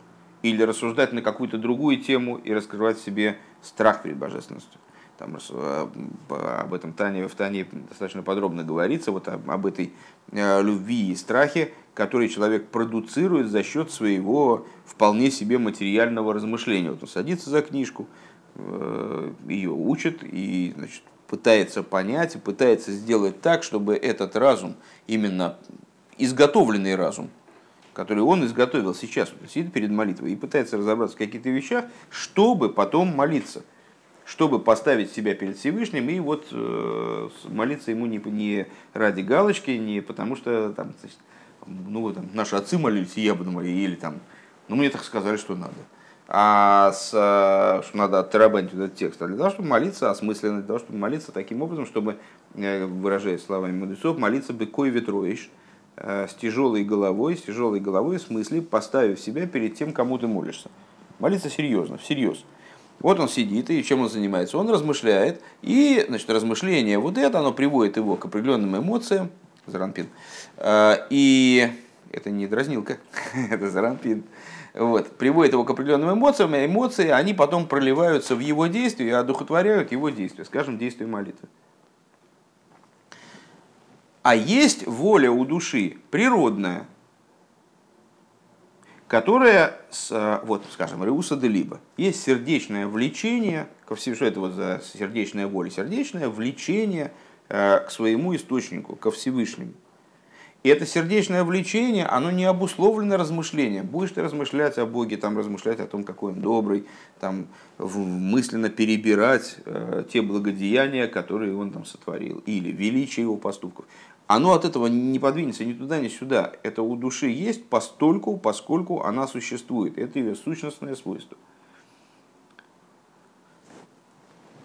[SPEAKER 1] Или рассуждать на какую-то другую тему и раскрывать в себе страх перед божественностью там э, об этом Тане, в Тане достаточно подробно говорится, вот об, об этой э, любви и страхе, который человек продуцирует за счет своего вполне себе материального размышления. Вот он садится за книжку, э, ее учит и значит, пытается понять, пытается сделать так, чтобы этот разум, именно изготовленный разум, который он изготовил сейчас, вот, сидит перед молитвой и пытается разобраться в каких-то вещах, чтобы потом молиться – чтобы поставить себя перед Всевышним и вот э, молиться ему не, не ради галочки, не потому что там, значит, ну, там, наши отцы молились, и я буду молиться, или там, ну, мне так сказали, что надо. А с, э, что надо оттарабанить этот текст, а для того, чтобы молиться осмысленно, для того, чтобы молиться таким образом, чтобы, э, выражаясь словами мудрецов, молиться быкой ветроишь, с тяжелой головой, с тяжелой головой, в смысле, поставив себя перед тем, кому ты молишься. Молиться серьезно, всерьез. Вот он сидит, и чем он занимается? Он размышляет, и значит, размышление вот это, оно приводит его к определенным эмоциям, Заранпин, а, и это не дразнилка, это Заранпин, вот, приводит его к определенным эмоциям, и эмоции, они потом проливаются в его действия и одухотворяют его действия, скажем, действие молитвы. А есть воля у души природная, которая, с, вот, скажем, Реуса де Либо, есть сердечное влечение, ко всему, что это вот за сердечная воля, сердечное влечение э, к своему источнику, ко Всевышнему. И это сердечное влечение, оно не обусловлено размышлением. Будешь ты размышлять о Боге, там размышлять о том, какой он добрый, там мысленно перебирать э, те благодеяния, которые он там сотворил, или величие его поступков оно от этого не подвинется ни туда, ни сюда. Это у души есть постольку, поскольку она существует. Это ее сущностное свойство.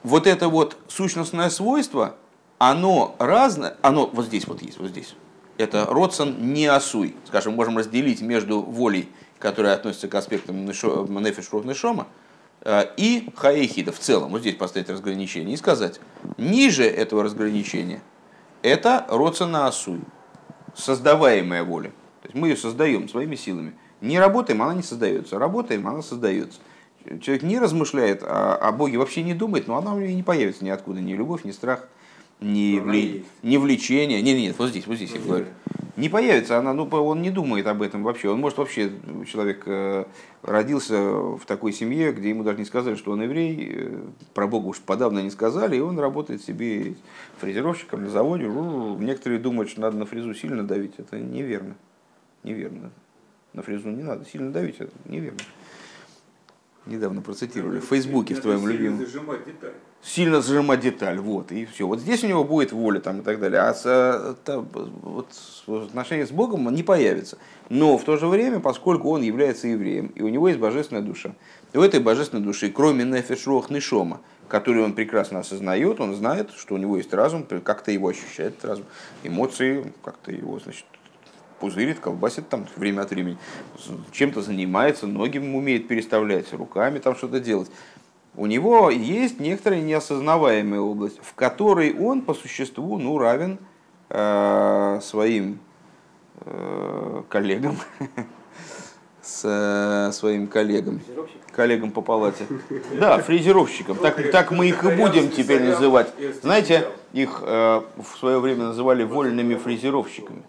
[SPEAKER 1] Вот это вот сущностное свойство, оно разное, оно вот здесь вот есть, вот здесь. Это родсон не осуй. Скажем, можем разделить между волей, которая относится к аспектам нефиш нешома, э, и хаехида в целом. Вот здесь поставить разграничение и сказать, ниже этого разграничения – это роцена асуй, создаваемая воля. То есть мы ее создаем своими силами. Не работаем, она не создается. Работаем, она создается. Человек не размышляет о, о Боге, вообще не думает, но она у него не появится ниоткуда. Ни любовь, ни страх, ни, вли... ни влечение. Нет, нет, вот здесь, вот здесь я говорю. Не появится она, ну он не думает об этом вообще. Он может вообще, человек э, родился в такой семье, где ему даже не сказали, что он еврей, э, про Бога уж подавно не сказали, и он работает себе фрезеровщиком на заводе. Некоторые думают, что надо на фрезу сильно давить. Это неверно. Неверно. На фрезу не надо сильно давить, это неверно. Недавно процитировали в Фейсбуке в твоем любимом.
[SPEAKER 2] Зажимать деталь.
[SPEAKER 1] Сильно зажимать деталь, вот, и все. Вот здесь у него будет воля там и так далее. А с, та, вот, отношение с Богом не появится. Но в то же время, поскольку он является евреем, и у него есть божественная душа, и в этой божественной души, кроме Нефешрох Нишома, который он прекрасно осознает, он знает, что у него есть разум, как-то его ощущает разум, эмоции, как-то его, значит, пузырит, колбасит там время от времени, чем-то занимается, ноги умеет переставлять, руками там что-то делать. У него есть некоторая неосознаваемая область, в которой он по существу ну, равен э, своим э, коллегам, с э, своим коллегам, коллегам по палате. Да, фрезеровщикам. Так, так мы их и будем теперь называть. Знаете, их э, в свое время называли вольными фрезеровщиками.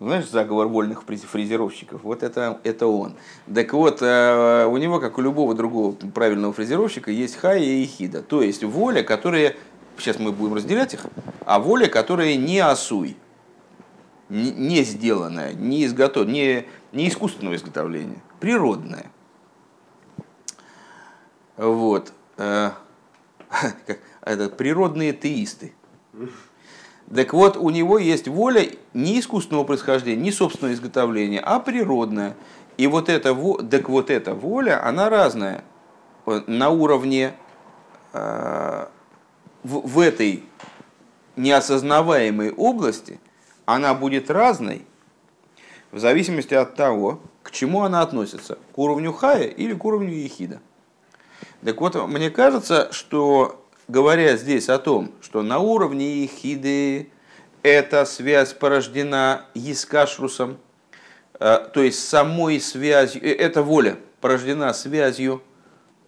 [SPEAKER 1] Знаешь, заговор вольных фрезеровщиков, вот это, это он. Так вот, э, у него, как у любого другого правильного фрезеровщика, есть хая и хида. То есть воля, которая, сейчас мы будем разделять их, а воля, которая не осуй, не сделанная, не изготовленная, не, не искусственного изготовления, природная. Вот. Э, это природные теисты. Так вот, у него есть воля не искусственного происхождения, не собственного изготовления, а природная. И вот эта, так вот эта воля, она разная. На уровне э, в, в этой неосознаваемой области она будет разной в зависимости от того, к чему она относится. К уровню хая или к уровню ехида. Так вот, мне кажется, что говоря здесь о том, что на уровне Ехиды эта связь порождена Искашрусом, э, то есть самой связью, э, эта воля порождена связью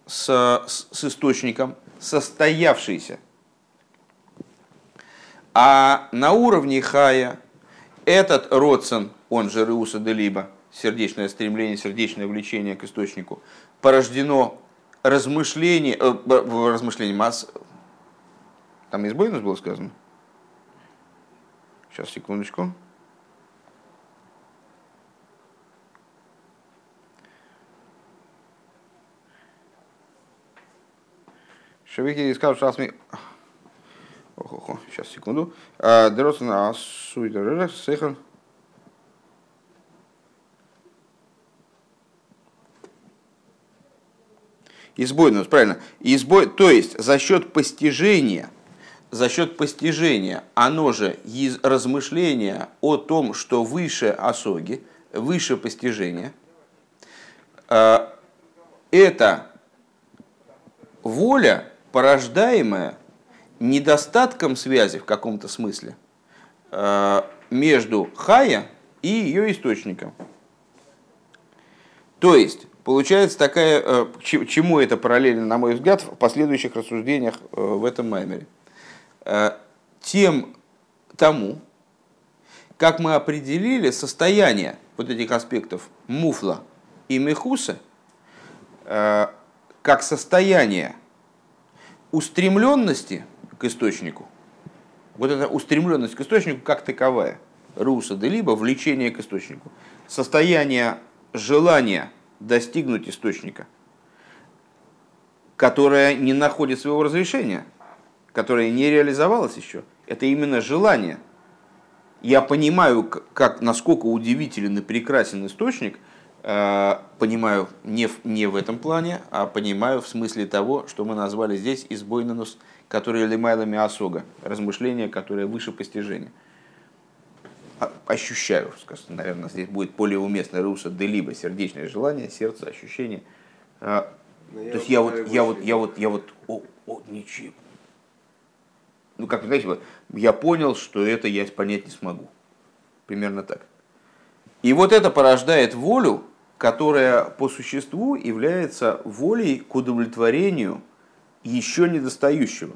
[SPEAKER 1] с, с, источником, состоявшейся. А на уровне Хая этот родсон, он же Реуса Делиба, сердечное стремление, сердечное влечение к источнику, порождено размышление, э, размышление, масс, там из Бойнус было сказано? Сейчас, секундочку. Шавики сказал, что асми... Ох, сейчас, секунду. А, Деросен асуй сехан. Избойнус, правильно. Избой, то есть за счет постижения за счет постижения, оно же из размышления о том, что выше осоги, выше постижения, э, это воля, порождаемая недостатком связи в каком-то смысле э, между хая и ее источником. То есть, получается такая, э, чему это параллельно, на мой взгляд, в последующих рассуждениях в этом маймере. Э, тем тому, как мы определили состояние вот этих аспектов муфла и мехуса, э, как состояние устремленности к источнику, вот эта устремленность к источнику как таковая, руса, да либо влечение к источнику, состояние желания достигнуть источника, которое не находит своего разрешения – которое не реализовалось еще, это именно желание. Я понимаю, как, насколько удивителен и прекрасен источник, э, понимаю не в, не в этом плане, а понимаю в смысле того, что мы назвали здесь избойнанус, который лимайлами осога, размышление, которое выше постижения. А, ощущаю, скажем, наверное, здесь будет более уместно руса, да либо сердечное желание, сердце, ощущение. А, то есть я вот, я вот, я вот, я вот, о, о, ничего, ну, как, знаете, я понял, что это я понять не смогу. Примерно так. И вот это порождает волю, которая по существу является волей к удовлетворению еще недостающего.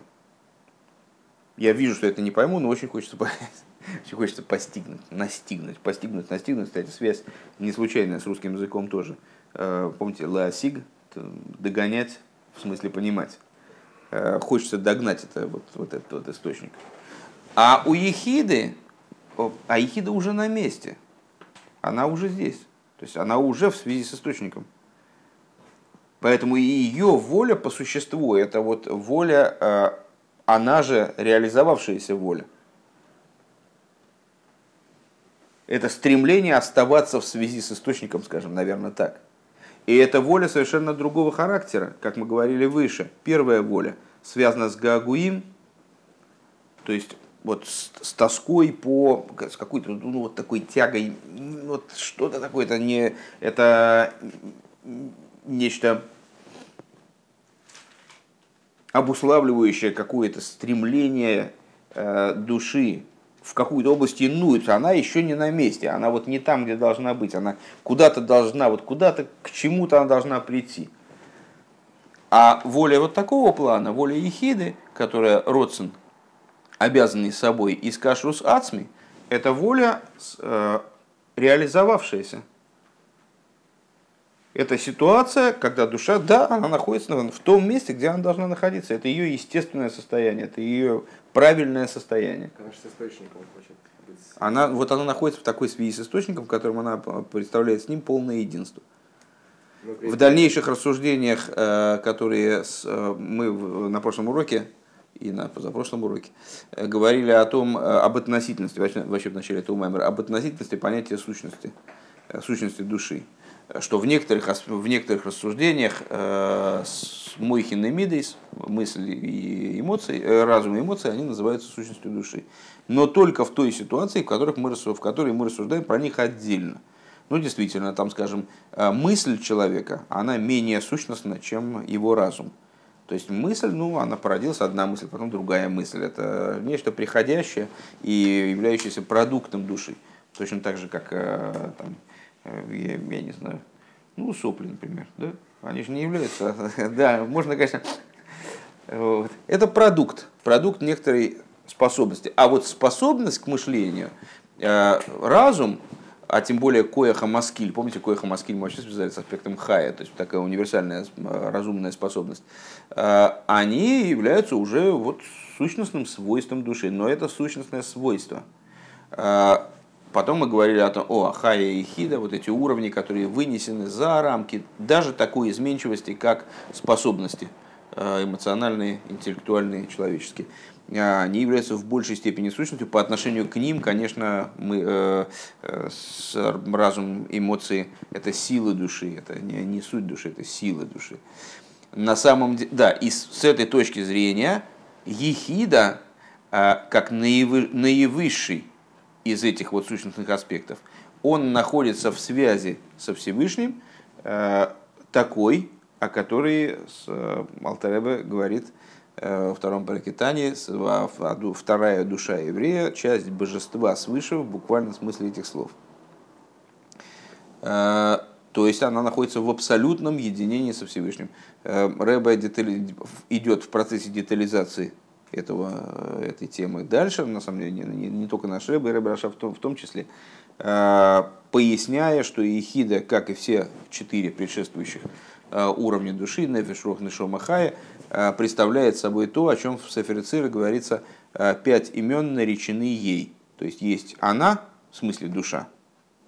[SPEAKER 1] Я вижу, что это не пойму, но очень хочется понять. Хочется постигнуть, настигнуть, постигнуть, настигнуть. Кстати, связь не случайная с русским языком тоже. Э, помните, лаосиг, догонять, в смысле понимать. Э, хочется догнать это, вот, вот этот вот источник. А у ехиды, а ехида уже на месте. Она уже здесь. То есть она уже в связи с источником. Поэтому ее воля по существу, это вот воля, э, она же реализовавшаяся воля. Это стремление оставаться в связи с источником, скажем, наверное, так. И эта воля совершенно другого характера, как мы говорили выше. Первая воля связана с Гагуим, то есть вот с, с тоской по, с какой-то ну, вот такой тягой, вот что-то такое, это не, это нечто обуславливающее какое-то стремление э, души в какую-то область инуется, она еще не на месте, она вот не там, где должна быть, она куда-то должна, вот куда-то к чему-то она должна прийти. А воля вот такого плана, воля Ехиды, которая Родсен, обязанный собой из Кашрус Ацми, это воля э, реализовавшаяся. Это ситуация, когда душа, да, она находится в том месте, где она должна находиться. Это ее естественное состояние, это ее правильное состояние.
[SPEAKER 3] Она с источником хочет быть.
[SPEAKER 1] Она, вот она находится в такой связи с источником, в котором она представляет с ним полное единство. Ну, в дальнейших рассуждениях, э, которые э, мы на прошлом уроке и на позапрошлом уроке э, говорили о том, об относительности, вообще в начале этого мемора, об относительности понятия сущности, сущности души что в некоторых, в некоторых рассуждениях э, Мойхин и Мидейс, мысли и эмоции, э, разум и эмоции, они называются сущностью души. Но только в той ситуации, в, которых мы, в которой мы рассуждаем про них отдельно. Ну, действительно, там, скажем, э, мысль человека, она менее сущностна, чем его разум. То есть мысль, ну, она породилась одна мысль, потом другая мысль. Это нечто приходящее и являющееся продуктом души. Точно так же, как э, там, я, я не знаю, ну, сопли, например, да? Они же не являются, да, можно, конечно, вот. это продукт, продукт некоторой способности. А вот способность к мышлению, э, разум, а тем более коеха маскиль, помните, коеха маскиль мы вообще связали с аспектом хая, то есть такая универсальная э, разумная способность, они являются уже вот сущностным свойством души, но это сущностное свойство. Потом мы говорили о том, о, Хая и Хида, вот эти уровни, которые вынесены за рамки даже такой изменчивости, как способности э, эмоциональные, интеллектуальные, человеческие. А, они являются в большей степени сущностью. По отношению к ним, конечно, мы, э, э, с разум, эмоции – это силы души, это не, не суть души, это силы души. На самом деле, да, и с, с этой точки зрения, Ехида, э, как наивы, наивысший из этих вот сущностных аспектов, он находится в связи со Всевышним, э, такой, о которой э, Алтаребе говорит э, во втором паракитании, вторая душа еврея, часть божества свыше, в буквальном смысле этих слов. То есть она находится в абсолютном единении со Всевышним. Рэба идет в процессе детализации этого, этой темы дальше, на самом деле, не, не, не только наш Рэб, и Рэб Раша в том, в том числе, э, поясняя, что Ехида, как и все четыре предшествующих э, уровня души, Нефиш, Рох, Нишо, Махая, э, представляет собой то, о чем в Саферицира говорится, э, пять имен наречены ей. То есть есть она, в смысле душа,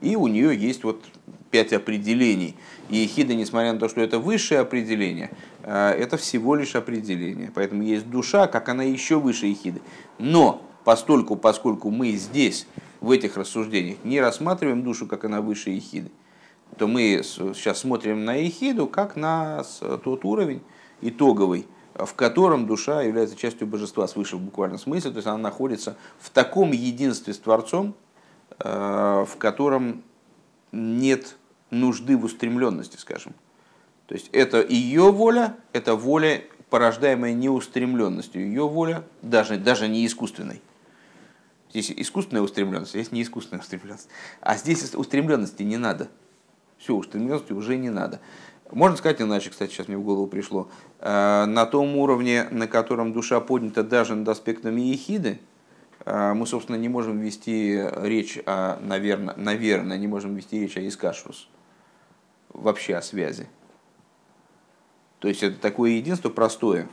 [SPEAKER 1] и у нее есть вот пять определений. И ехида, несмотря на то, что это высшее определение, э, это всего лишь определение. Поэтому есть душа, как она еще выше ехиды. Но постольку, поскольку мы здесь, в этих рассуждениях, не рассматриваем душу, как она выше ехиды, то мы сейчас смотрим на ехиду, как на тот уровень итоговый, в котором душа является частью божества свыше в буквальном смысле. То есть она находится в таком единстве с Творцом, в котором нет нужды в устремленности, скажем. То есть это ее воля, это воля порождаемая неустремленностью. Ее воля, даже, даже не искусственной. Здесь искусственная устремленность, здесь не искусственная устремленность. А здесь устремленности не надо. Все, устремленности уже не надо. Можно сказать иначе, кстати, сейчас мне в голову пришло. Э, на том уровне, на котором душа поднята даже над аспектами ехиды, э, мы, собственно, не можем вести речь о, наверное, наверное, не можем вести речь о искашрус. Вообще о связи. То есть это такое единство простое,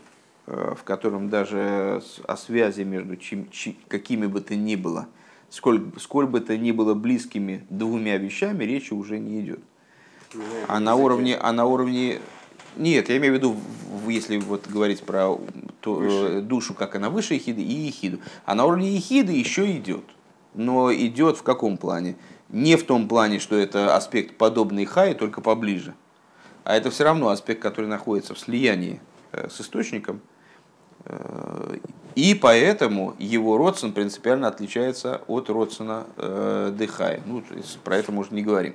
[SPEAKER 1] э, в котором даже о связи между чем, чем, какими бы то ни было, сколь, сколь бы то ни было близкими двумя вещами, речи уже не идет. А на уровне, а на уровне нет, я имею в виду, если вот говорить про то, э, душу, как она выше ехиды и ехиду. А на уровне ехиды еще идет. Но идет в каком плане? Не в том плане, что это аспект подобный хай, только поближе а это все равно аспект, который находится в слиянии э, с источником, э, и поэтому его родствен принципиально отличается от родствена э, Дыхая. Ну, про это мы уже не говорим.